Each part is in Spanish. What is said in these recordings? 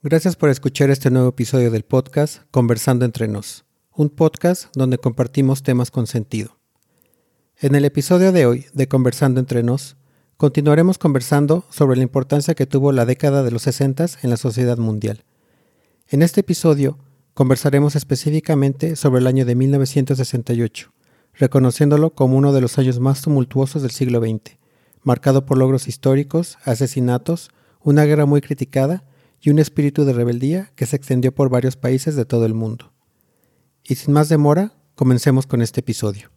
Gracias por escuchar este nuevo episodio del podcast Conversando entre nos, un podcast donde compartimos temas con sentido. En el episodio de hoy de Conversando entre nos, continuaremos conversando sobre la importancia que tuvo la década de los 60 en la sociedad mundial. En este episodio conversaremos específicamente sobre el año de 1968, reconociéndolo como uno de los años más tumultuosos del siglo XX, marcado por logros históricos, asesinatos, una guerra muy criticada y un espíritu de rebeldía que se extendió por varios países de todo el mundo. Y sin más demora, comencemos con este episodio.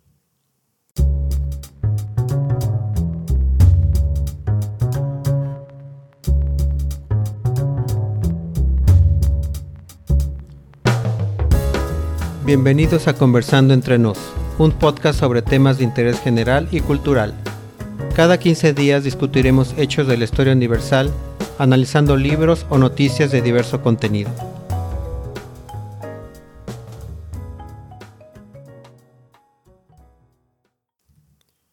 Bienvenidos a Conversando entre nos, un podcast sobre temas de interés general y cultural. Cada 15 días discutiremos hechos de la historia universal analizando libros o noticias de diverso contenido.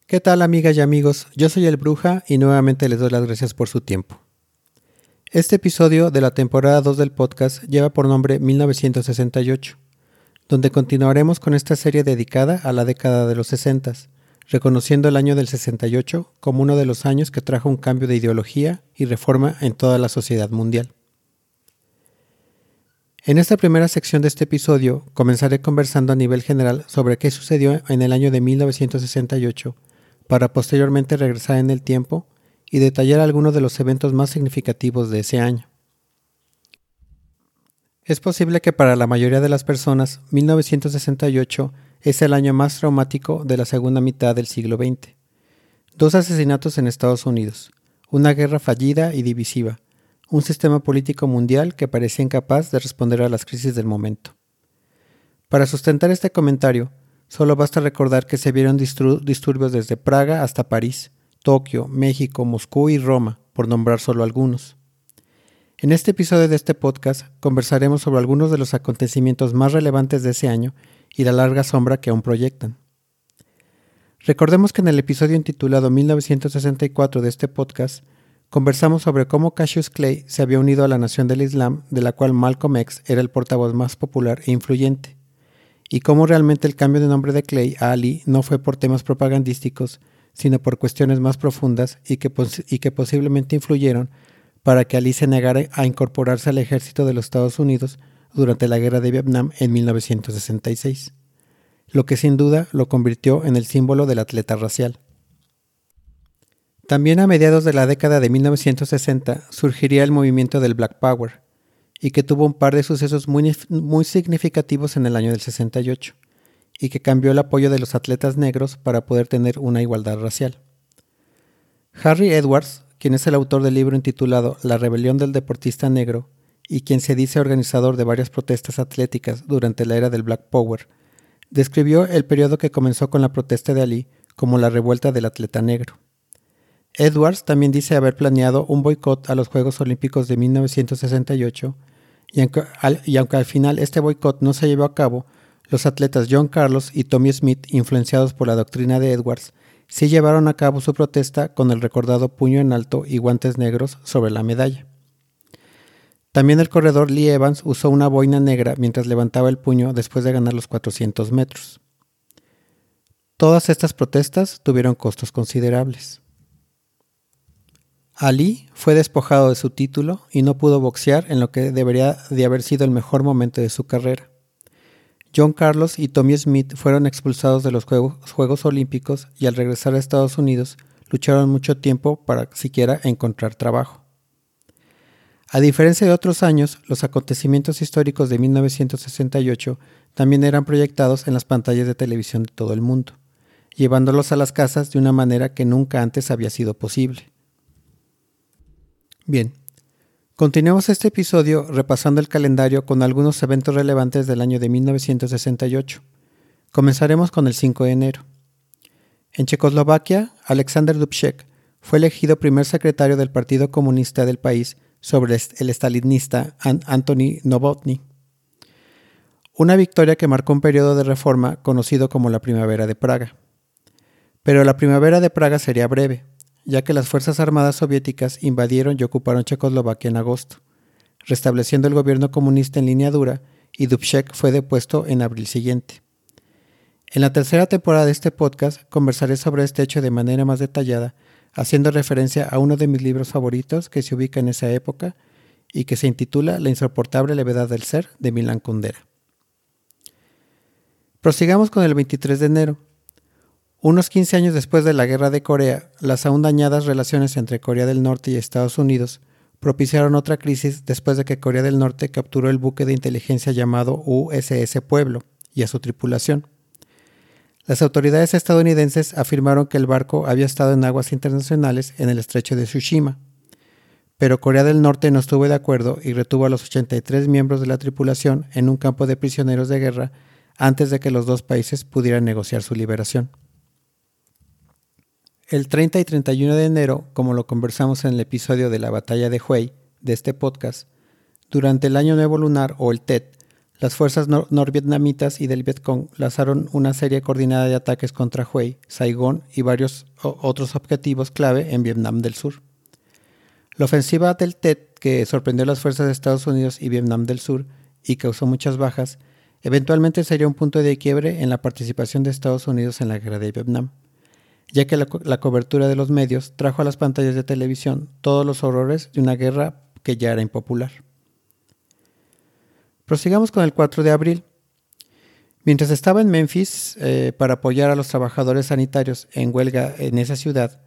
¿Qué tal amigas y amigos? Yo soy el Bruja y nuevamente les doy las gracias por su tiempo. Este episodio de la temporada 2 del podcast lleva por nombre 1968, donde continuaremos con esta serie dedicada a la década de los 60 reconociendo el año del 68 como uno de los años que trajo un cambio de ideología y reforma en toda la sociedad mundial. En esta primera sección de este episodio comenzaré conversando a nivel general sobre qué sucedió en el año de 1968, para posteriormente regresar en el tiempo y detallar algunos de los eventos más significativos de ese año. Es posible que para la mayoría de las personas 1968 es el año más traumático de la segunda mitad del siglo XX. Dos asesinatos en Estados Unidos, una guerra fallida y divisiva, un sistema político mundial que parecía incapaz de responder a las crisis del momento. Para sustentar este comentario, solo basta recordar que se vieron disturbios desde Praga hasta París, Tokio, México, Moscú y Roma, por nombrar solo algunos. En este episodio de este podcast conversaremos sobre algunos de los acontecimientos más relevantes de ese año y la larga sombra que aún proyectan. Recordemos que en el episodio intitulado 1964 de este podcast conversamos sobre cómo Cassius Clay se había unido a la Nación del Islam, de la cual Malcolm X era el portavoz más popular e influyente, y cómo realmente el cambio de nombre de Clay a Ali no fue por temas propagandísticos, sino por cuestiones más profundas y que, y que posiblemente influyeron para que Ali se negara a incorporarse al ejército de los Estados Unidos durante la guerra de Vietnam en 1966, lo que sin duda lo convirtió en el símbolo del atleta racial. También a mediados de la década de 1960 surgiría el movimiento del Black Power, y que tuvo un par de sucesos muy, significativos en el año del 68, y que cambió el apoyo de los atletas negros para poder tener una igualdad racial. Harry Edwards, quien es el autor del libro intitulado La rebelión del deportista negro, y quien se dice organizador de varias protestas atléticas durante la era del Black Power, describió el periodo que comenzó con la protesta de Ali como la revuelta del atleta negro. Edwards también dice haber planeado un boicot a los Juegos Olímpicos de 1968, y aunque, al, y aunque al final este boicot no se llevó a cabo, los atletas John Carlos y Tommy Smith, influenciados por la doctrina de Edwards, sí llevaron a cabo su protesta con el recordado puño en alto y guantes negros sobre la medalla. También el corredor Lee Evans usó una boina negra mientras levantaba el puño después de ganar los 400 metros. Todas estas protestas tuvieron costos considerables. Ali fue despojado de su título y no pudo boxear en lo que debería de haber sido el mejor momento de su carrera. John Carlos y Tommy Smith fueron expulsados de los Juegos, Juegos Olímpicos y al regresar a Estados Unidos lucharon mucho tiempo para siquiera encontrar trabajo. A diferencia de otros años, los acontecimientos históricos de 1968 también eran proyectados en las pantallas de televisión de todo el mundo, llevándolos a las casas de una manera que nunca antes había sido posible. Bien, continuemos este episodio repasando el calendario con algunos eventos relevantes del año de 1968. Comenzaremos con el 5 de enero. En Checoslovaquia, Alexander Dubček fue elegido primer secretario del Partido Comunista del país sobre el stalinista Anthony Novotny. Una victoria que marcó un periodo de reforma conocido como la Primavera de Praga. Pero la Primavera de Praga sería breve, ya que las Fuerzas Armadas soviéticas invadieron y ocuparon Checoslovaquia en agosto, restableciendo el gobierno comunista en línea dura, y Dubček fue depuesto en abril siguiente. En la tercera temporada de este podcast conversaré sobre este hecho de manera más detallada, haciendo referencia a uno de mis libros favoritos que se ubica en esa época y que se intitula La insoportable levedad del ser de Milan Kundera. Prosigamos con el 23 de enero. Unos 15 años después de la Guerra de Corea, las aún dañadas relaciones entre Corea del Norte y Estados Unidos propiciaron otra crisis después de que Corea del Norte capturó el buque de inteligencia llamado USS Pueblo y a su tripulación. Las autoridades estadounidenses afirmaron que el barco había estado en aguas internacionales en el estrecho de Tsushima, pero Corea del Norte no estuvo de acuerdo y retuvo a los 83 miembros de la tripulación en un campo de prisioneros de guerra antes de que los dos países pudieran negociar su liberación. El 30 y 31 de enero, como lo conversamos en el episodio de la batalla de Hue de este podcast, durante el Año Nuevo Lunar o el TET, las fuerzas norvietnamitas y del Vietcong lanzaron una serie coordinada de ataques contra Hue, Saigón y varios otros objetivos clave en Vietnam del Sur. La ofensiva del TET, que sorprendió a las fuerzas de Estados Unidos y Vietnam del Sur y causó muchas bajas, eventualmente sería un punto de quiebre en la participación de Estados Unidos en la guerra de Vietnam, ya que la cobertura de los medios trajo a las pantallas de televisión todos los horrores de una guerra que ya era impopular. Prosigamos con el 4 de abril. Mientras estaba en Memphis eh, para apoyar a los trabajadores sanitarios en huelga en esa ciudad,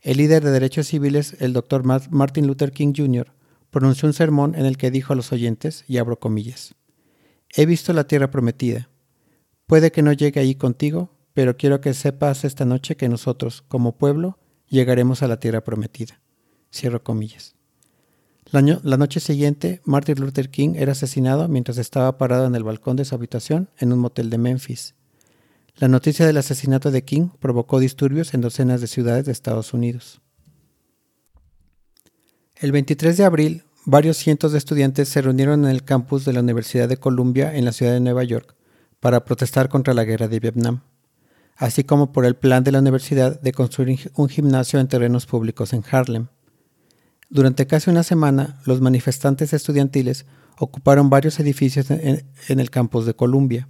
el líder de derechos civiles, el doctor Martin Luther King Jr., pronunció un sermón en el que dijo a los oyentes, y abro comillas, He visto la tierra prometida. Puede que no llegue ahí contigo, pero quiero que sepas esta noche que nosotros, como pueblo, llegaremos a la tierra prometida. Cierro comillas. La, noche siguiente, Martin Luther King era asesinado mientras estaba parado en el balcón de su habitación en un motel de Memphis. La noticia del asesinato de King provocó disturbios en docenas de ciudades de Estados Unidos. El 23 de abril, varios cientos de estudiantes se reunieron en el campus de la Universidad de Columbia en la ciudad de Nueva York para protestar contra la guerra de Vietnam, así como por el plan de la universidad de construir un gimnasio en terrenos públicos en Harlem. Durante casi una semana, los manifestantes estudiantiles ocuparon varios edificios en, el campus de Columbia.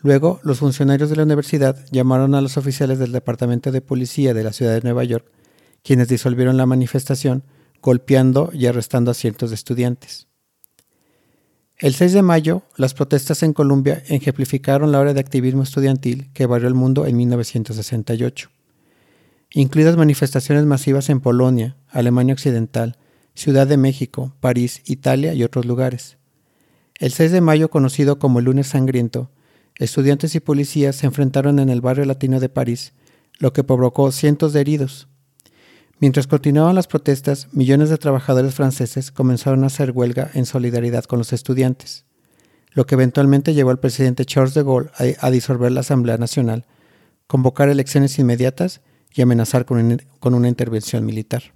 Luego, los funcionarios de la universidad llamaron a los oficiales del Departamento de Policía de la ciudad de Nueva York, quienes disolvieron la manifestación, golpeando y arrestando a cientos de estudiantes. El 6 de mayo, las protestas en Colombia ejemplificaron la hora de activismo estudiantil que varió el mundo en 1968 incluidas manifestaciones masivas en Polonia, Alemania Occidental, Ciudad de México, París, Italia y otros lugares. El 6 de mayo, conocido como el lunes sangriento, estudiantes y policías se enfrentaron en el barrio latino de París, lo que provocó cientos de heridos. Mientras continuaban las protestas, millones de trabajadores franceses comenzaron a hacer huelga en solidaridad con los estudiantes, lo que eventualmente llevó al presidente Charles de Gaulle a, disolver la Asamblea Nacional, convocar elecciones inmediatas y amenazar con, una intervención militar.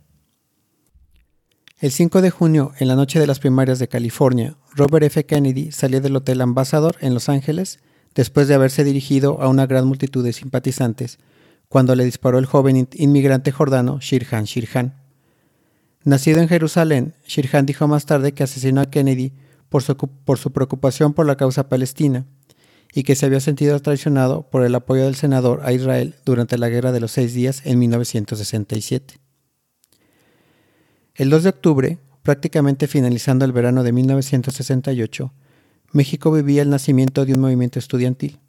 El 5 de junio, en la noche de las primarias de California, Robert F. Kennedy salió del Hotel Ambassador en Los Ángeles después de haberse dirigido a una gran multitud de simpatizantes cuando le disparó el joven inmigrante jordano Shirhan Shirhan. Nacido en Jerusalén, Shirhan dijo más tarde que asesinó a Kennedy por su preocupación por la causa palestina y que se había sentido traicionado por el apoyo del senador a Israel durante la Guerra de los Seis Días en 1967. El 2 de octubre, prácticamente finalizando el verano de 1968, México vivía el nacimiento de un movimiento estudiantil,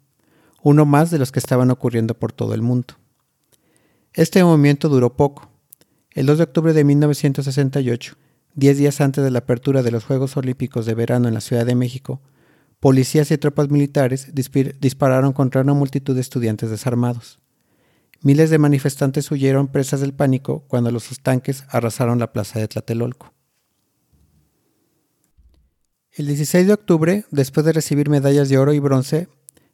uno más de los que estaban ocurriendo por todo el mundo. Este movimiento duró poco. El 2 de octubre de 1968, diez días antes de la apertura de los Juegos Olímpicos de Verano en la Ciudad de México, policías y tropas militares dispararon contra una multitud de estudiantes desarmados. Miles de manifestantes huyeron presas del pánico cuando los tanques arrasaron la plaza de Tlatelolco. El 16 de octubre, después de recibir medallas de oro y bronce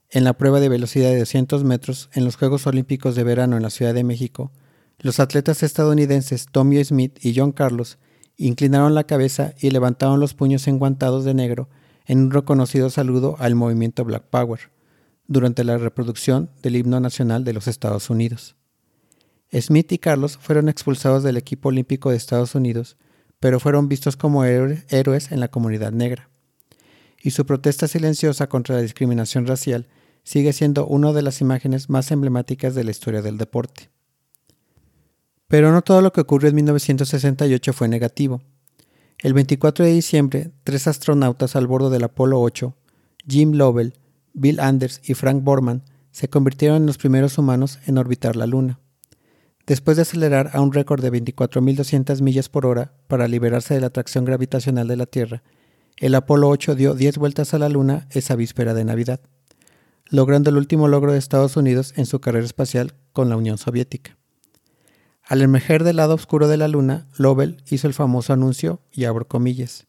en la prueba de velocidad de 200 metros en los Juegos Olímpicos de Verano en la Ciudad de México, los atletas estadounidenses Tommy Smith y John Carlos inclinaron la cabeza y levantaron los puños enguantados de negro en un reconocido saludo al movimiento Black Power durante la reproducción del himno nacional de los Estados Unidos. Smith y Carlos fueron expulsados del equipo olímpico de Estados Unidos, pero fueron vistos como héroes en la comunidad negra. Y su protesta silenciosa contra la discriminación racial sigue siendo una de las imágenes más emblemáticas de la historia del deporte. Pero no todo lo que ocurrió en 1968 fue negativo. El 24 de diciembre, tres astronautas al bordo del Apolo 8, Jim Lovell, Bill Anders y Frank Borman, se convirtieron en los primeros humanos en orbitar la Luna. Después de acelerar a un récord de 24.200 millas por hora para liberarse de la atracción gravitacional de la Tierra, el Apolo 8 dio 10 vueltas a la Luna esa víspera de Navidad, logrando el último logro de Estados Unidos en su carrera espacial con la Unión Soviética. Al emerger del lado oscuro de la Luna, Lovell hizo el famoso anuncio, y abro comillas,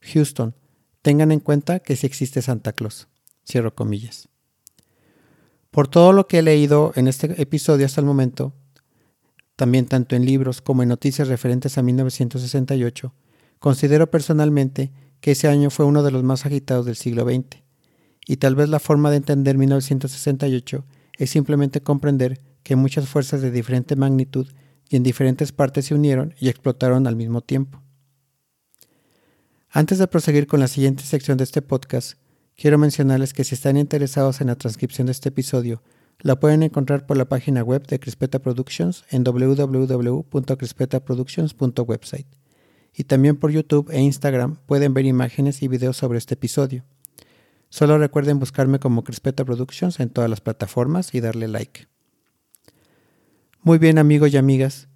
Houston, tengan en cuenta que si existe Santa Claus, cierro comillas. Por todo lo que he leído en este episodio hasta el momento, también tanto en libros como en noticias referentes a 1968, considero personalmente que ese año fue uno de los más agitados del siglo XX, y tal vez la forma de entender 1968 es simplemente comprender que muchas fuerzas de diferente magnitud y en diferentes partes se unieron y explotaron al mismo tiempo. Antes de proseguir con la siguiente sección de este podcast, quiero mencionarles que si están interesados en la transcripción de este episodio, la pueden encontrar por la página web de Crispeta Productions en www.crispetaproductions.website. Y también por YouTube e Instagram pueden ver imágenes y videos sobre este episodio. Solo recuerden buscarme como Crispeta Productions en todas las plataformas y darle like. Muy bien amigos y amigas,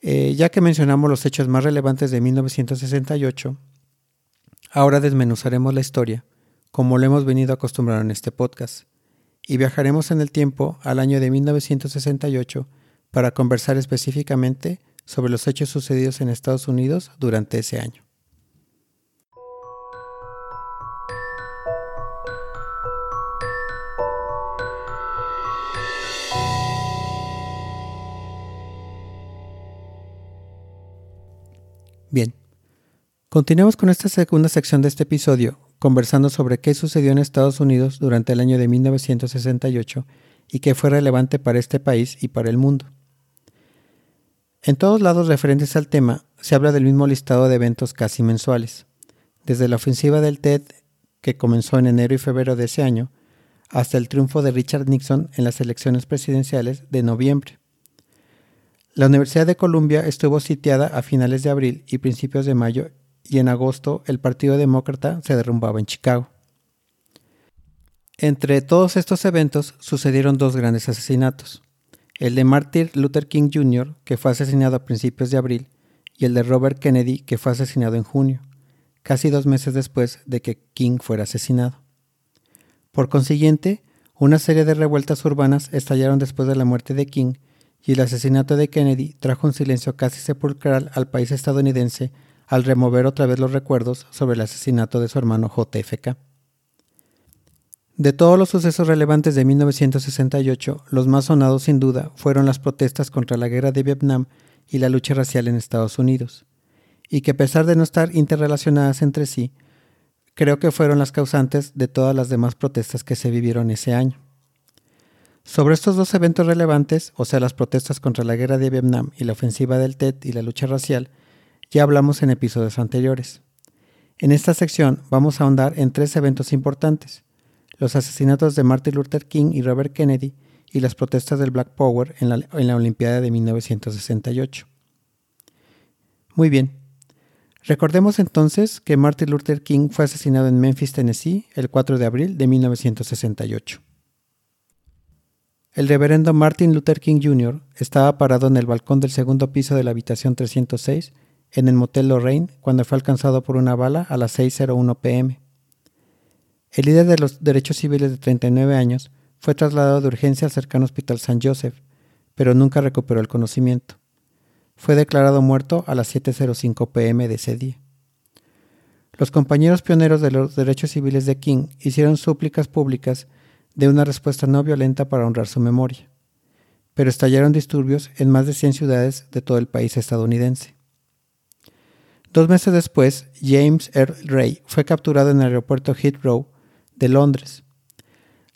eh, ya que mencionamos los hechos más relevantes de 1968, ahora desmenuzaremos la historia, como lo hemos venido acostumbrado en este podcast, y viajaremos en el tiempo al año de 1968 para conversar específicamente sobre los hechos sucedidos en Estados Unidos durante ese año. Bien, continuemos con esta segunda sección de este episodio, conversando sobre qué sucedió en Estados Unidos durante el año de 1968 y qué fue relevante para este país y para el mundo. En todos lados referentes al tema se habla del mismo listado de eventos casi mensuales, desde la ofensiva del TED, que comenzó en enero y febrero de ese año, hasta el triunfo de Richard Nixon en las elecciones presidenciales de noviembre. La Universidad de Columbia estuvo sitiada a finales de abril y principios de mayo y en agosto el Partido Demócrata se derrumbaba en Chicago. Entre todos estos eventos sucedieron dos grandes asesinatos, el de Martin Luther King Jr., que fue asesinado a principios de abril, y el de Robert Kennedy, que fue asesinado en junio, casi dos meses después de que King fuera asesinado. Por consiguiente, una serie de revueltas urbanas estallaron después de la muerte de King y el asesinato de Kennedy trajo un silencio casi sepulcral al país estadounidense al remover otra vez los recuerdos sobre el asesinato de su hermano JFK. De todos los sucesos relevantes de 1968, los más sonados sin duda fueron las protestas contra la guerra de Vietnam y la lucha racial en Estados Unidos, y que a pesar de no estar interrelacionadas entre sí, creo que fueron las causantes de todas las demás protestas que se vivieron ese año. Sobre estos dos eventos relevantes, o sea, las protestas contra la guerra de Vietnam y la ofensiva del TED y la lucha racial, ya hablamos en episodios anteriores. En esta sección vamos a ahondar en tres eventos importantes, los asesinatos de Martin Luther King y Robert Kennedy y las protestas del Black Power en la, en la Olimpiada de 1968. Muy bien. Recordemos entonces que Martin Luther King fue asesinado en Memphis, Tennessee, el 4 de abril de 1968. El reverendo Martin Luther King Jr. estaba parado en el balcón del segundo piso de la habitación 306 en el Motel Lorraine cuando fue alcanzado por una bala a las 6.01 pm. El líder de los derechos civiles de 39 años fue trasladado de urgencia al cercano Hospital San Joseph, pero nunca recuperó el conocimiento. Fue declarado muerto a las 7.05 pm de ese día. Los compañeros pioneros de los derechos civiles de King hicieron súplicas públicas de una respuesta no violenta para honrar su memoria, pero estallaron disturbios en más de 100 ciudades de todo el país estadounidense. Dos meses después, James Earl Ray fue capturado en el aeropuerto Heathrow de Londres.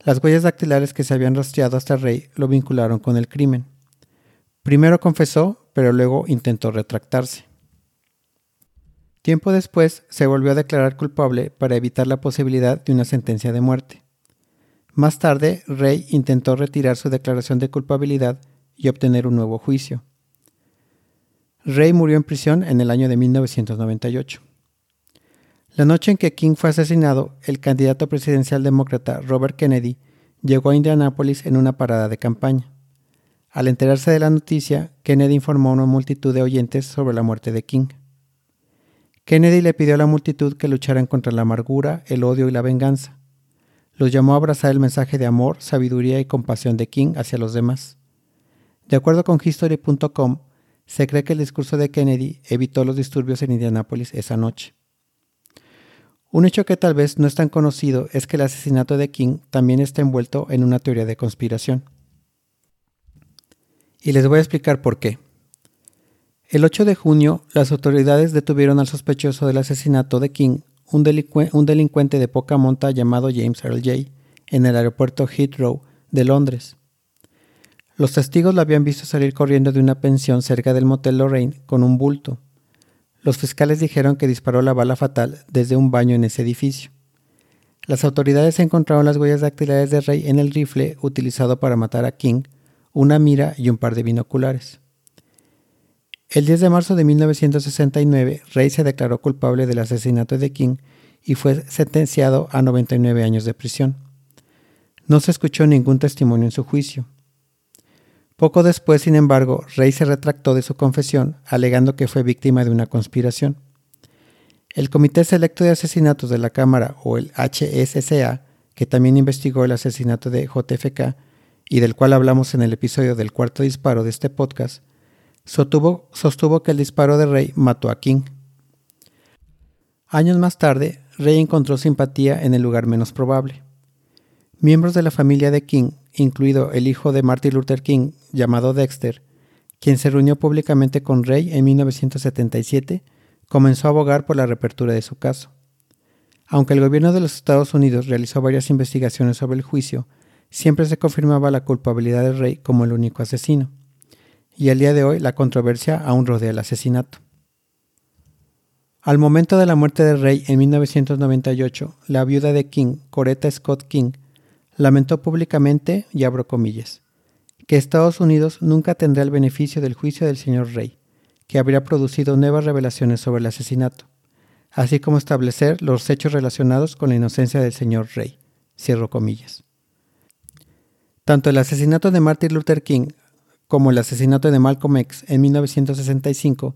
Las huellas dactilares que se habían rastreado hasta Ray lo vincularon con el crimen. Primero confesó, pero luego intentó retractarse. Tiempo después se volvió a declarar culpable para evitar la posibilidad de una sentencia de muerte. Más tarde, Rey intentó retirar su declaración de culpabilidad y obtener un nuevo juicio. Rey murió en prisión en el año de 1998. La noche en que King fue asesinado, el candidato presidencial demócrata Robert Kennedy llegó a Indianápolis en una parada de campaña. Al enterarse de la noticia, Kennedy informó a una multitud de oyentes sobre la muerte de King. Kennedy le pidió a la multitud que lucharan contra la amargura, el odio y la venganza. Los llamó a abrazar el mensaje de amor, sabiduría y compasión de King hacia los demás. De acuerdo con History.com, se cree que el discurso de Kennedy evitó los disturbios en Indianápolis esa noche. Un hecho que tal vez no es tan conocido es que el asesinato de King también está envuelto en una teoría de conspiración. Y les voy a explicar por qué. El 8 de junio, las autoridades detuvieron al sospechoso del asesinato de King, un, delincuente de poca monta llamado James Earl Jay, en el aeropuerto Heathrow de Londres. Los testigos lo habían visto salir corriendo de una pensión cerca del motel Lorraine con un bulto. Los fiscales dijeron que disparó la bala fatal desde un baño en ese edificio. Las autoridades encontraron las huellas dactilares de Rey en el rifle utilizado para matar a King, una mira y un par de binoculares. El 10 de marzo de 1969, Rey se declaró culpable del asesinato de King y fue sentenciado a 99 años de prisión. No se escuchó ningún testimonio en su juicio. Poco después, sin embargo, Rey se retractó de su confesión, alegando que fue víctima de una conspiración. El Comité Selecto de Asesinatos de la Cámara, o el HSCA, que también investigó el asesinato de JFK y del cual hablamos en el episodio del cuarto disparo de este podcast, sostuvo, que el disparo de Rey mató a King. Años más tarde, Rey encontró simpatía en el lugar menos probable. Miembros de la familia de King, incluido el hijo de Martin Luther King, llamado Dexter, quien se reunió públicamente con Rey en 1977, comenzó a abogar por la reapertura de su caso. Aunque el gobierno de los Estados Unidos realizó varias investigaciones sobre el juicio, siempre se confirmaba la culpabilidad de Rey como el único asesino. Y al día de hoy la controversia aún rodea el asesinato. Al momento de la muerte de Rey en 1998, la viuda de King, Coretta Scott King, lamentó públicamente, y abro comillas, que Estados Unidos nunca tendrá el beneficio del juicio del señor Rey, que habría producido nuevas revelaciones sobre el asesinato, así como establecer los hechos relacionados con la inocencia del señor Rey. Cierro comillas. Tanto el asesinato de Martin Luther King como el asesinato de Malcolm X en 1965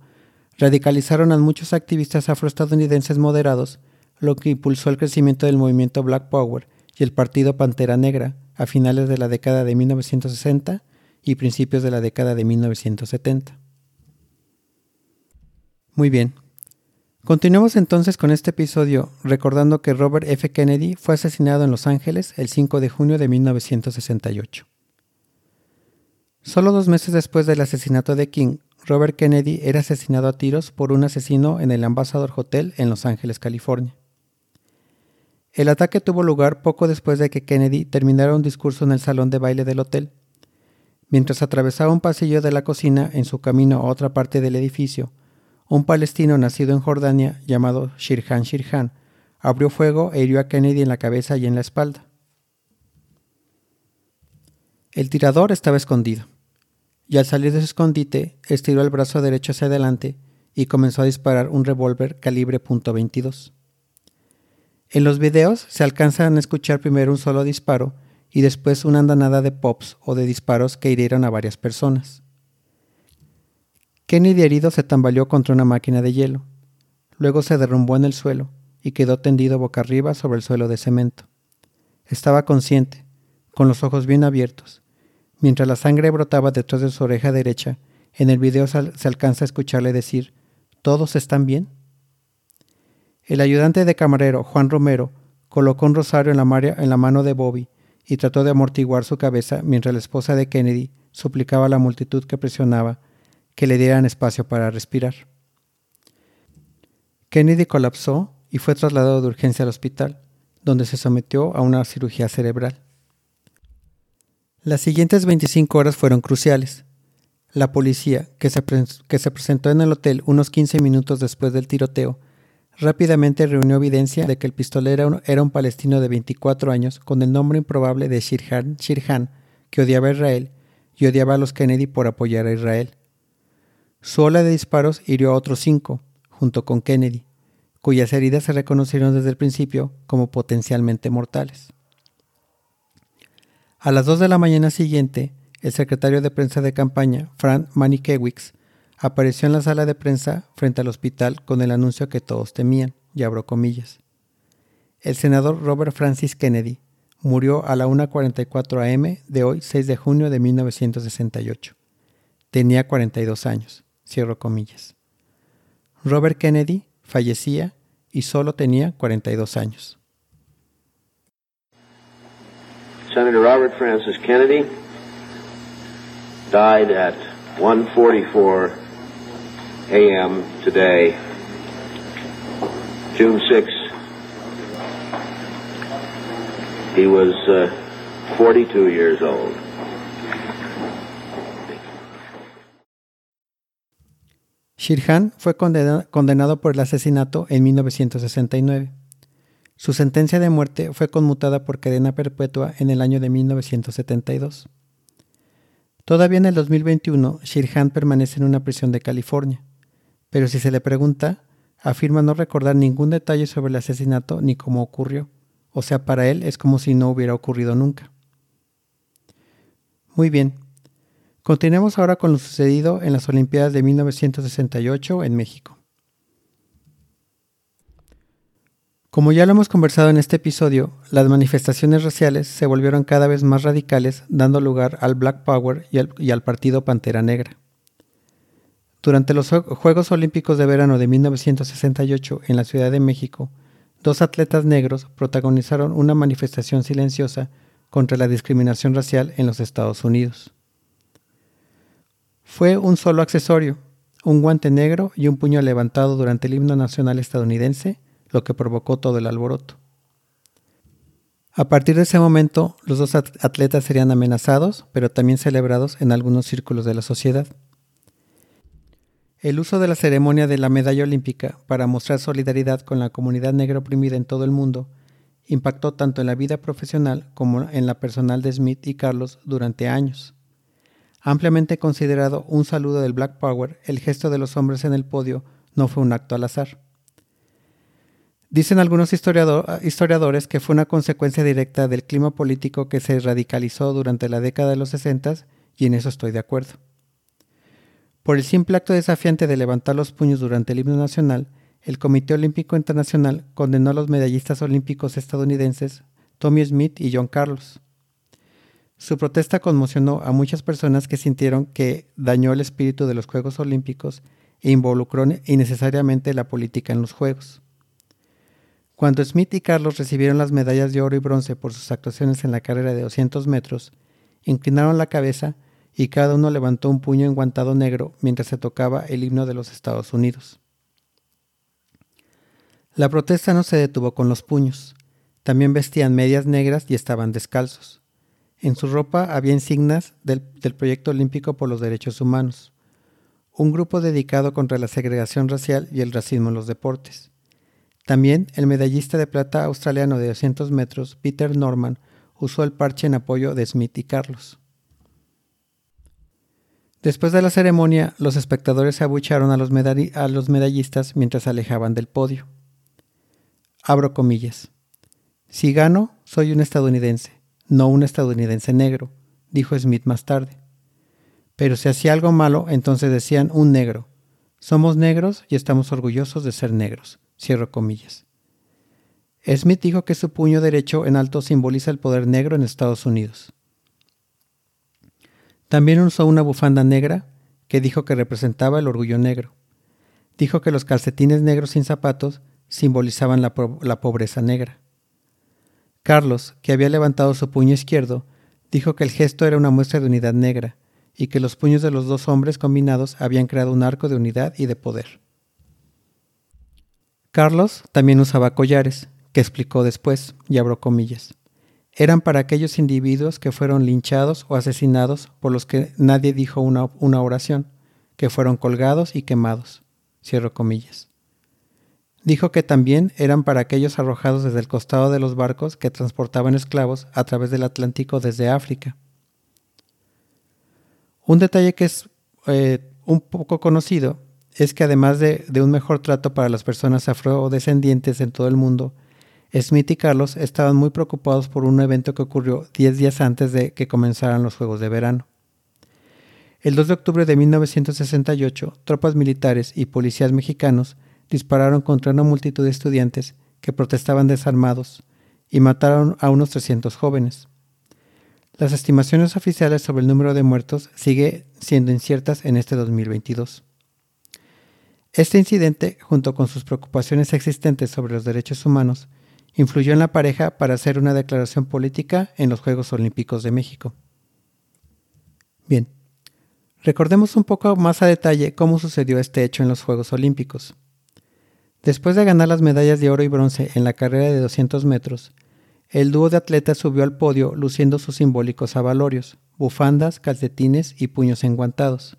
radicalizaron a muchos activistas afroestadounidenses moderados, lo que impulsó el crecimiento del movimiento Black Power y el partido Pantera Negra a finales de la década de 1960 y principios de la década de 1970. Muy bien. Continuemos entonces con este episodio recordando que Robert F. Kennedy fue asesinado en Los Ángeles el 5 de junio de 1968. Solo dos meses después del asesinato de King, Robert Kennedy era asesinado a tiros por un asesino en el Ambassador Hotel en Los Ángeles, California. El ataque tuvo lugar poco después de que Kennedy terminara un discurso en el salón de baile del hotel. Mientras atravesaba un pasillo de la cocina en su camino a otra parte del edificio, un palestino nacido en Jordania llamado Shirhan Shirhan abrió fuego e hirió a Kennedy en la cabeza y en la espalda. El tirador estaba escondido, y al salir de su escondite estiró el brazo derecho hacia adelante y comenzó a disparar un revólver calibre .22. En los videos se alcanzan a escuchar primero un solo disparo y después una andanada de pops o de disparos que hirieron a varias personas. Kennedy herido se tambaleó contra una máquina de hielo. Luego se derrumbó en el suelo y quedó tendido boca arriba sobre el suelo de cemento. Estaba consciente, con los ojos bien abiertos. Mientras la sangre brotaba detrás de su oreja derecha, en el video se alcanza a escucharle decir, ¿Todos están bien? El ayudante de camarero, Juan Romero, colocó un rosario en la, en la mano de Bobby y trató de amortiguar su cabeza mientras la esposa de Kennedy suplicaba a la multitud que presionaba que le dieran espacio para respirar. Kennedy colapsó y fue trasladado de urgencia al hospital, donde se sometió a una cirugía cerebral. Las siguientes 25 horas fueron cruciales. La policía, que se, presentó en el hotel unos 15 minutos después del tiroteo, rápidamente reunió evidencia de que el pistolero era un palestino de 24 años con el nombre improbable de Shirhan Shirhan, que odiaba a Israel y odiaba a los Kennedy por apoyar a Israel. Su ola de disparos hirió a otros cinco, junto con Kennedy, cuyas heridas se reconocieron desde el principio como potencialmente mortales. A las 2 de la mañana siguiente, el secretario de prensa de campaña, Frank Manikiewicz, apareció en la sala de prensa frente al hospital con el anuncio que todos temían, y abro comillas. El senador Robert Francis Kennedy murió a la 1.44 am de hoy, 6 de junio de 1968. Tenía 42 años, cierro comillas. Robert Kennedy fallecía y solo tenía 42 años. Senator Robert Francis Kennedy died at 1:44 a.m. today, June 6. He was uh, 42 years old. Shirhan fue condenado por el asesinato en 1969. Su sentencia de muerte fue conmutada por cadena perpetua en el año de 1972. Todavía en el 2021, Shirhan permanece en una prisión de California, pero si se le pregunta, afirma no recordar ningún detalle sobre el asesinato ni cómo ocurrió, o sea, para él es como si no hubiera ocurrido nunca. Muy bien, continuemos ahora con lo sucedido en las Olimpiadas de 1968 en México. Como ya lo hemos conversado en este episodio, las manifestaciones raciales se volvieron cada vez más radicales, dando lugar al Black Power y al, Partido Pantera Negra. Durante los Juegos Olímpicos de Verano de 1968 en la Ciudad de México, dos atletas negros protagonizaron una manifestación silenciosa contra la discriminación racial en los Estados Unidos. Fue un solo accesorio, un guante negro y un puño levantado durante el himno nacional estadounidense, lo que provocó todo el alboroto. A partir de ese momento, los dos atletas serían amenazados, pero también celebrados en algunos círculos de la sociedad. El uso de la ceremonia de la medalla olímpica para mostrar solidaridad con la comunidad negra oprimida en todo el mundo impactó tanto en la vida profesional como en la personal de Smith y Carlos durante años. Ampliamente considerado un saludo del Black Power, el gesto de los hombres en el podio no fue un acto al azar. Dicen algunos historiadores que fue una consecuencia directa del clima político que se radicalizó durante la década de los 60 y en eso estoy de acuerdo. Por el simple acto desafiante de levantar los puños durante el himno nacional, el Comité Olímpico Internacional condenó a los medallistas olímpicos estadounidenses Tommy Smith y John Carlos. Su protesta conmocionó a muchas personas que sintieron que dañó el espíritu de los Juegos Olímpicos e involucró innecesariamente la política en los Juegos. Cuando Smith y Carlos recibieron las medallas de oro y bronce por sus actuaciones en la carrera de 200 metros, inclinaron la cabeza y cada uno levantó un puño enguantado negro mientras se tocaba el himno de los Estados Unidos. La protesta no se detuvo con los puños. También vestían medias negras y estaban descalzos. En su ropa había insignias del, del Proyecto Olímpico por los Derechos Humanos, un grupo dedicado contra la segregación racial y el racismo en los deportes. También el medallista de plata australiano de 200 metros, Peter Norman, usó el parche en apoyo de Smith y Carlos. Después de la ceremonia, los espectadores se abucharon a los, a los medallistas mientras se alejaban del podio. Abro comillas. Si gano, soy un estadounidense, no un estadounidense negro, dijo Smith más tarde. Pero si hacía algo malo, entonces decían un negro. Somos negros y estamos orgullosos de ser negros. Cierro comillas. Smith dijo que su puño derecho en alto simboliza el poder negro en Estados Unidos. También usó una bufanda negra que dijo que representaba el orgullo negro. Dijo que los calcetines negros sin zapatos simbolizaban la, la pobreza negra. Carlos, que había levantado su puño izquierdo, dijo que el gesto era una muestra de unidad negra y que los puños de los dos hombres combinados habían creado un arco de unidad y de poder. Carlos también usaba collares, que explicó después, y abro comillas. Eran para aquellos individuos que fueron linchados o asesinados por los que nadie dijo una, una oración, que fueron colgados y quemados. Cierro comillas. Dijo que también eran para aquellos arrojados desde el costado de los barcos que transportaban esclavos a través del Atlántico desde África. Un detalle que es eh, un poco conocido es que además de, un mejor trato para las personas afrodescendientes en todo el mundo, Smith y Carlos estaban muy preocupados por un evento que ocurrió 10 días antes de que comenzaran los Juegos de Verano. El 2 de octubre de 1968, tropas militares y policías mexicanos dispararon contra una multitud de estudiantes que protestaban desarmados y mataron a unos 300 jóvenes. Las estimaciones oficiales sobre el número de muertos sigue siendo inciertas en este 2022. Este incidente, junto con sus preocupaciones existentes sobre los derechos humanos, influyó en la pareja para hacer una declaración política en los Juegos Olímpicos de México. Bien, recordemos un poco más a detalle cómo sucedió este hecho en los Juegos Olímpicos. Después de ganar las medallas de oro y bronce en la carrera de 200 metros, el dúo de atletas subió al podio luciendo sus simbólicos avalorios, bufandas, calcetines y puños enguantados.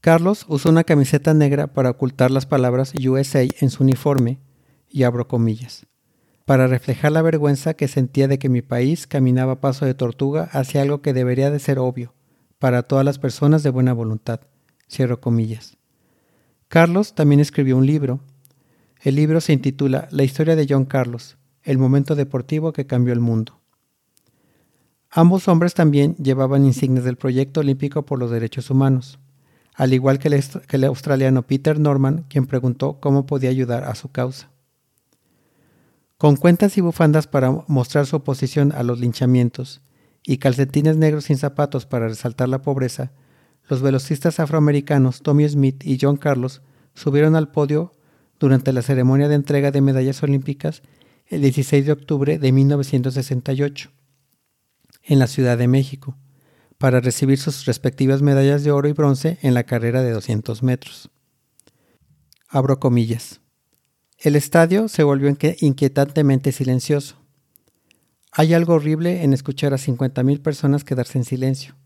Carlos usó una camiseta negra para ocultar las palabras USA en su uniforme, y abro comillas, para reflejar la vergüenza que sentía de que mi país caminaba a paso de tortuga hacia algo que debería de ser obvio para todas las personas de buena voluntad. Cierro comillas. Carlos también escribió un libro. El libro se intitula La historia de John Carlos, el momento deportivo que cambió el mundo. Ambos hombres también llevaban insignias del proyecto olímpico por los derechos humanos, al igual que el, australiano Peter Norman, quien preguntó cómo podía ayudar a su causa. Con cuentas y bufandas para mostrar su oposición a los linchamientos y calcetines negros sin zapatos para resaltar la pobreza, los velocistas afroamericanos Tommy Smith y John Carlos subieron al podio durante la ceremonia de entrega de medallas olímpicas el 16 de octubre de 1968 en la Ciudad de México para recibir sus respectivas medallas de oro y bronce en la carrera de 200 metros. Abro comillas. El estadio se volvió inquietantemente silencioso. Hay algo horrible en escuchar a 50.000 personas quedarse en silencio.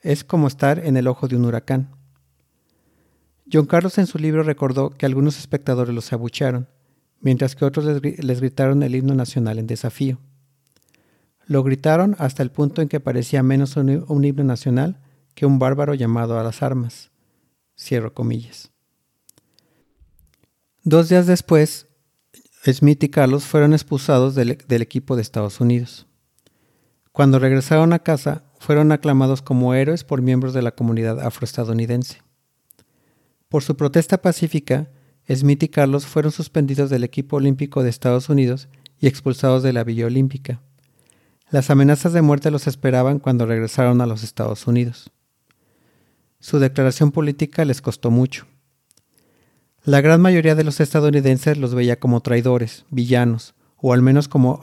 Es como estar en el ojo de un huracán. John Carlos en su libro recordó que algunos espectadores los abuchearon, mientras que otros les, gritaron el himno nacional en desafío. Lo gritaron hasta el punto en que parecía menos un, himno nacional que un bárbaro llamado a las armas. Cierro comillas. Dos días después, Smith y Carlos fueron expulsados del, del, equipo de Estados Unidos. Cuando regresaron a casa, fueron aclamados como héroes por miembros de la comunidad afroestadounidense. Por su protesta pacífica, Smith y Carlos fueron suspendidos del equipo olímpico de Estados Unidos y expulsados de la Villa Olímpica. Las amenazas de muerte los esperaban cuando regresaron a los Estados Unidos. Su declaración política les costó mucho. La gran mayoría de los estadounidenses los veía como traidores, villanos, o al menos como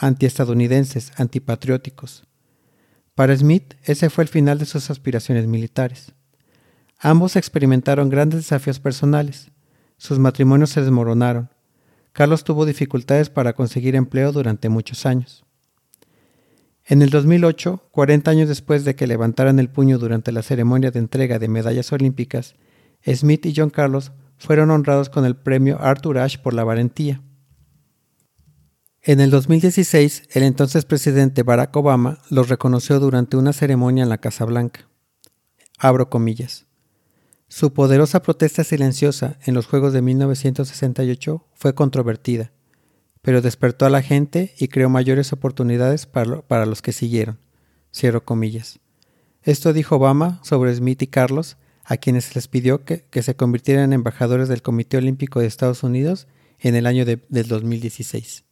antiestadounidenses, antipatrióticos. Para Smith, ese fue el final de sus aspiraciones militares. Ambos experimentaron grandes desafíos personales. Sus matrimonios se desmoronaron. Carlos tuvo dificultades para conseguir empleo durante muchos años. En el 2008, 40 años después de que levantaran el puño durante la ceremonia de entrega de medallas olímpicas, Smith y John Carlos fueron honrados con el premio Arthur Ashe por la valentía. En el 2016, el entonces presidente Barack Obama los reconoció durante una ceremonia en la Casa Blanca. Abro comillas. Su poderosa protesta silenciosa en los Juegos de 1968 fue controvertida, pero despertó a la gente y creó mayores oportunidades para, para los que siguieron. Cierro comillas. Esto dijo Obama sobre Smith y Carlos a quienes les pidió que, que, se convirtieran en embajadores del Comité Olímpico de Estados Unidos en el año de, del 2016.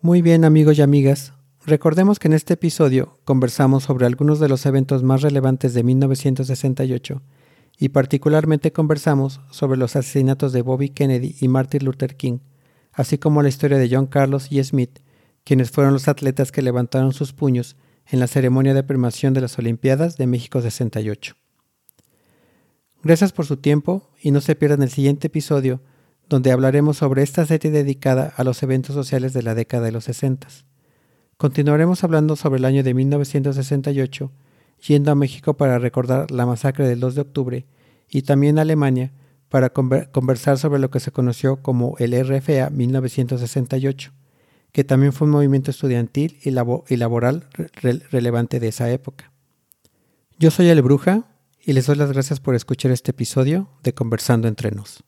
Muy bien amigos y amigas, recordemos que en este episodio conversamos sobre algunos de los eventos más relevantes de 1968 y particularmente conversamos sobre los asesinatos de Bobby Kennedy y Martin Luther King, así como la historia de John Carlos y Smith, quienes fueron los atletas que levantaron sus puños en la ceremonia de premiación de las Olimpiadas de México 68. Gracias por su tiempo y no se pierdan el siguiente episodio donde hablaremos sobre esta serie dedicada a los eventos sociales de la década de los 60. Continuaremos hablando sobre el año de 1968, yendo a México para recordar la masacre del 2 de octubre y también a Alemania para conversar sobre lo que se conoció como el RFA 1968, que también fue un movimiento estudiantil y, laboral relevante de esa época. Yo soy Ale Bruja y les doy las gracias por escuchar este episodio de Conversando entre nos.